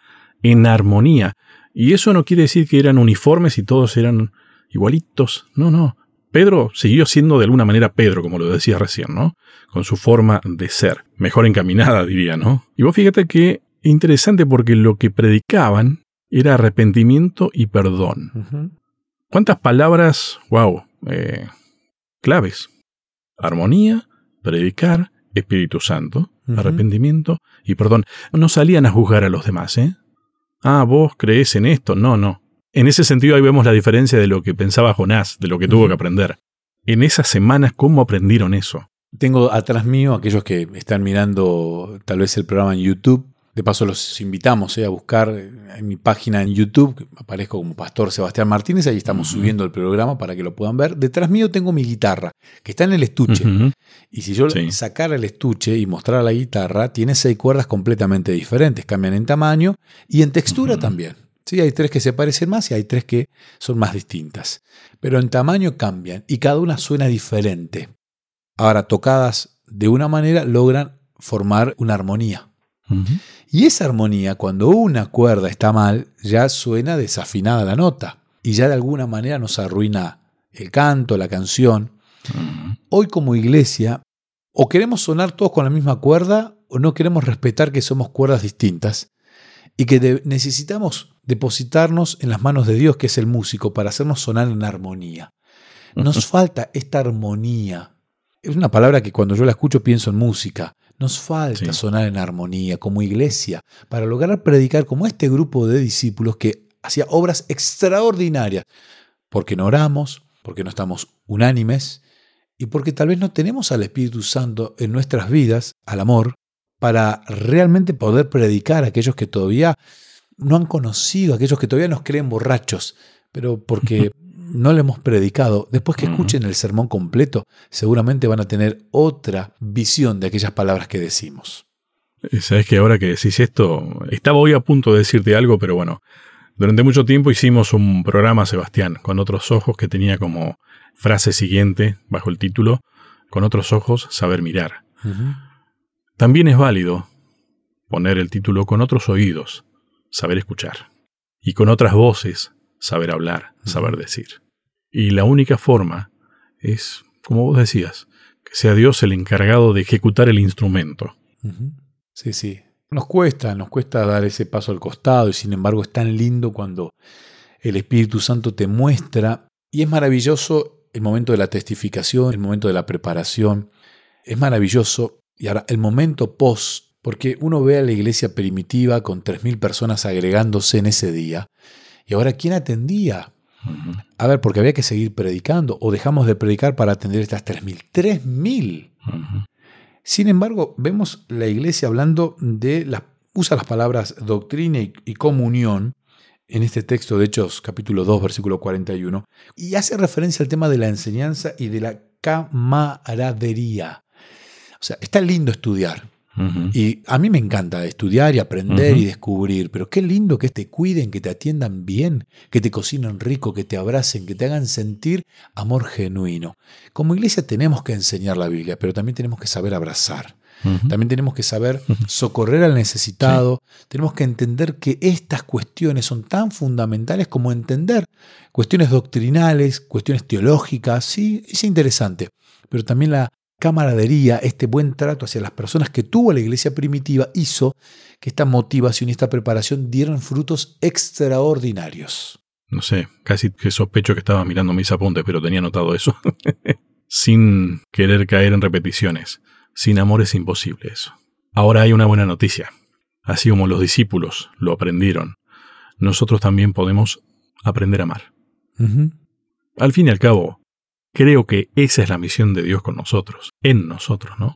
Speaker 1: en armonía. Y eso no quiere decir que eran uniformes y todos eran igualitos. No, no. Pedro siguió siendo de alguna manera Pedro, como lo decía recién, ¿no? Con su forma de ser. Mejor encaminada, diría, ¿no? Y vos fíjate que interesante porque lo que predicaban era arrepentimiento y perdón. ¿Cuántas palabras, wow, eh, claves? Armonía, predicar, Espíritu Santo, arrepentimiento y perdón. No salían a juzgar a los demás, ¿eh? Ah, vos crees en esto. No, no. En ese sentido ahí vemos la diferencia de lo que pensaba Jonás, de lo que tuvo que aprender. En esas semanas, ¿cómo aprendieron eso?
Speaker 2: Tengo atrás mío aquellos que están mirando tal vez el programa en YouTube de paso los invitamos eh, a buscar en mi página en YouTube, aparezco como Pastor Sebastián Martínez, ahí estamos subiendo el programa para que lo puedan ver. Detrás mío tengo mi guitarra, que está en el estuche. Y si yo sacara el estuche y mostrara la guitarra, tiene seis cuerdas completamente diferentes, cambian en tamaño y en textura también. Sí, hay tres que se parecen más y hay tres que son más distintas. Pero en tamaño cambian y cada una suena diferente. Ahora, tocadas de una manera, logran formar una armonía. Y esa armonía, cuando una cuerda está mal, ya suena desafinada la nota y ya de alguna manera nos arruina el canto, la canción. Hoy como iglesia, o queremos sonar todos con la misma cuerda o no queremos respetar que somos cuerdas distintas y que necesitamos depositarnos en las manos de Dios, que es el músico, para hacernos sonar en armonía. Nos falta esta armonía. Es una palabra que cuando yo la escucho pienso en música. Nos falta sonar en armonía como iglesia para lograr predicar como este grupo de discípulos que hacía obras extraordinarias, porque no oramos, porque no estamos unánimes y porque tal vez no tenemos al Espíritu Santo en nuestras vidas, al amor, para realmente poder predicar a aquellos que todavía no han conocido, a aquellos que todavía nos creen borrachos, pero porque no le hemos predicado, después que escuchen el sermón completo, seguramente van a tener otra visión de aquellas palabras que decimos.
Speaker 1: Eh, Sabes que ahora que decís esto, estaba hoy a punto de decirte algo, pero bueno, durante mucho tiempo hicimos un programa, Sebastián, con otros ojos que tenía como frase siguiente, bajo el título, con otros ojos, saber mirar. También es válido poner el título con otros oídos, saber escuchar. Y con otras voces, saber hablar, saber decir. Y la única forma es, como vos decías, que sea Dios el encargado de ejecutar el instrumento.
Speaker 2: Sí, sí. Nos cuesta, nos cuesta dar ese paso al costado y sin embargo es tan lindo cuando el Espíritu Santo te muestra y es maravilloso el momento de la testificación, el momento de la preparación, es maravilloso y ahora el momento post, porque uno ve a la iglesia primitiva con 3.000 personas agregándose en ese día ¿Y ahora quién atendía? A ver, porque había que seguir predicando o dejamos de predicar para atender estas 3.000. 3.000. Sin embargo, vemos la iglesia hablando de las, usa las palabras doctrina y, y, comunión en este texto de Hechos capítulo 2 versículo 41 y hace referencia al tema de la enseñanza y de la camaradería. O sea, está lindo estudiar, y a mí me encanta estudiar y aprender y descubrir, pero qué lindo que te cuiden, que te atiendan bien, que te cocinen rico, que te abracen, que te hagan sentir amor genuino. Como iglesia tenemos que enseñar la Biblia, pero también tenemos que saber abrazar. También tenemos que saber socorrer al necesitado. Tenemos que entender que estas cuestiones son tan fundamentales como entender cuestiones doctrinales, cuestiones teológicas. Sí, es interesante. Pero también la camaradería, este buen trato hacia las personas que tuvo la iglesia primitiva hizo que esta motivación y esta preparación dieran frutos extraordinarios.
Speaker 1: No sé, casi que sospecho que estaba mirando mis apuntes, pero tenía notado eso. Sin querer caer en repeticiones. Sin amor es imposible eso. Ahora hay una buena noticia. Así como los discípulos lo aprendieron, nosotros también podemos aprender a amar. Al fin y al cabo, creo que esa es la misión de Dios con nosotros, en nosotros, ¿no?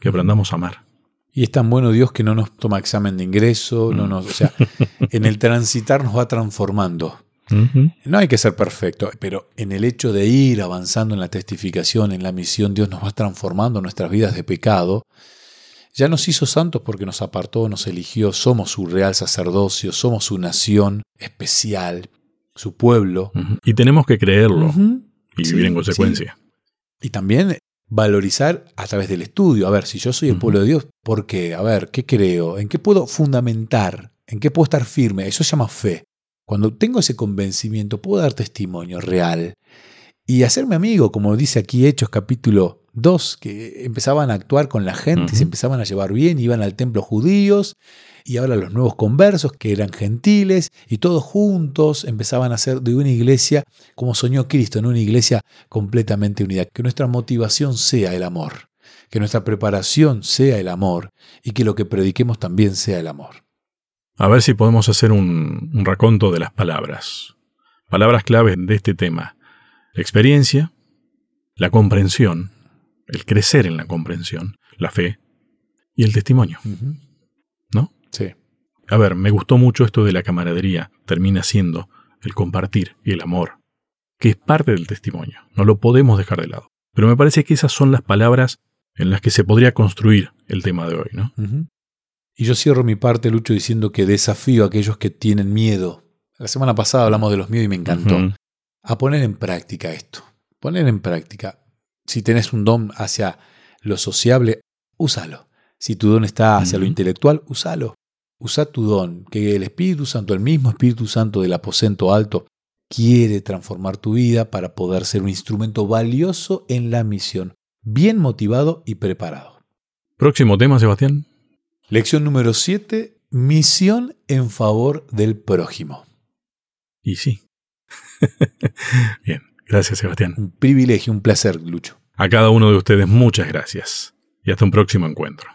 Speaker 1: Que aprendamos a amar.
Speaker 2: Y es tan bueno Dios que no nos toma examen de ingreso, no nos, o sea, en el transitar nos va transformando. No hay que ser perfecto, pero en el hecho de ir avanzando en la testificación, en la misión, Dios nos va transformando nuestras vidas de pecado. Ya nos hizo santos porque nos apartó, nos eligió, somos su real sacerdocio, somos su nación especial, su pueblo.
Speaker 1: Y tenemos que creerlo y vivir en consecuencia.
Speaker 2: Y también valorizar a través del estudio. A ver, si yo soy el pueblo de Dios, ¿por qué? A ver, ¿qué creo? ¿En qué puedo fundamentar? ¿En qué puedo estar firme? Eso se llama fe. Cuando tengo ese convencimiento, puedo dar testimonio real y hacerme amigo, como dice aquí Hechos capítulo 2, que empezaban a actuar con la gente, se empezaban a llevar bien, iban al templo judíos y ahora los nuevos conversos que eran gentiles y todos juntos empezaban a ser de una iglesia como soñó Cristo, en una iglesia completamente unida. Que nuestra motivación sea el amor, que nuestra preparación sea el amor y que lo que prediquemos también sea el amor.
Speaker 1: A ver si podemos hacer un, raconto de las palabras. Palabras claves de este tema. La experiencia, la comprensión, el crecer en la comprensión, la fe y el testimonio. ¿No? A ver, me gustó mucho esto de la camaradería. Termina siendo el compartir y el amor, que es parte del testimonio. No lo podemos dejar de lado. Pero me parece que esas son las palabras en las que se podría construir el tema de hoy, ¿no?
Speaker 2: Y yo cierro mi parte, Lucho, diciendo que desafío a aquellos que tienen miedo. La semana pasada hablamos de los miedos y me encantó. A poner en práctica esto. Poner en práctica. Si tenés un don hacia lo sociable, úsalo. Si tu don está hacia lo intelectual, úsalo. Usa tu don, que el Espíritu Santo, el mismo Espíritu Santo del aposento alto, quiere transformar tu vida para poder ser un instrumento valioso en la misión, bien motivado y preparado.
Speaker 1: Próximo tema, Sebastián.
Speaker 2: Lección número 7. Misión en favor del prójimo.
Speaker 1: Y sí. Bien, gracias Sebastián.
Speaker 2: Un privilegio, un placer, Lucho.
Speaker 1: A cada uno de ustedes muchas gracias. Y hasta un próximo encuentro.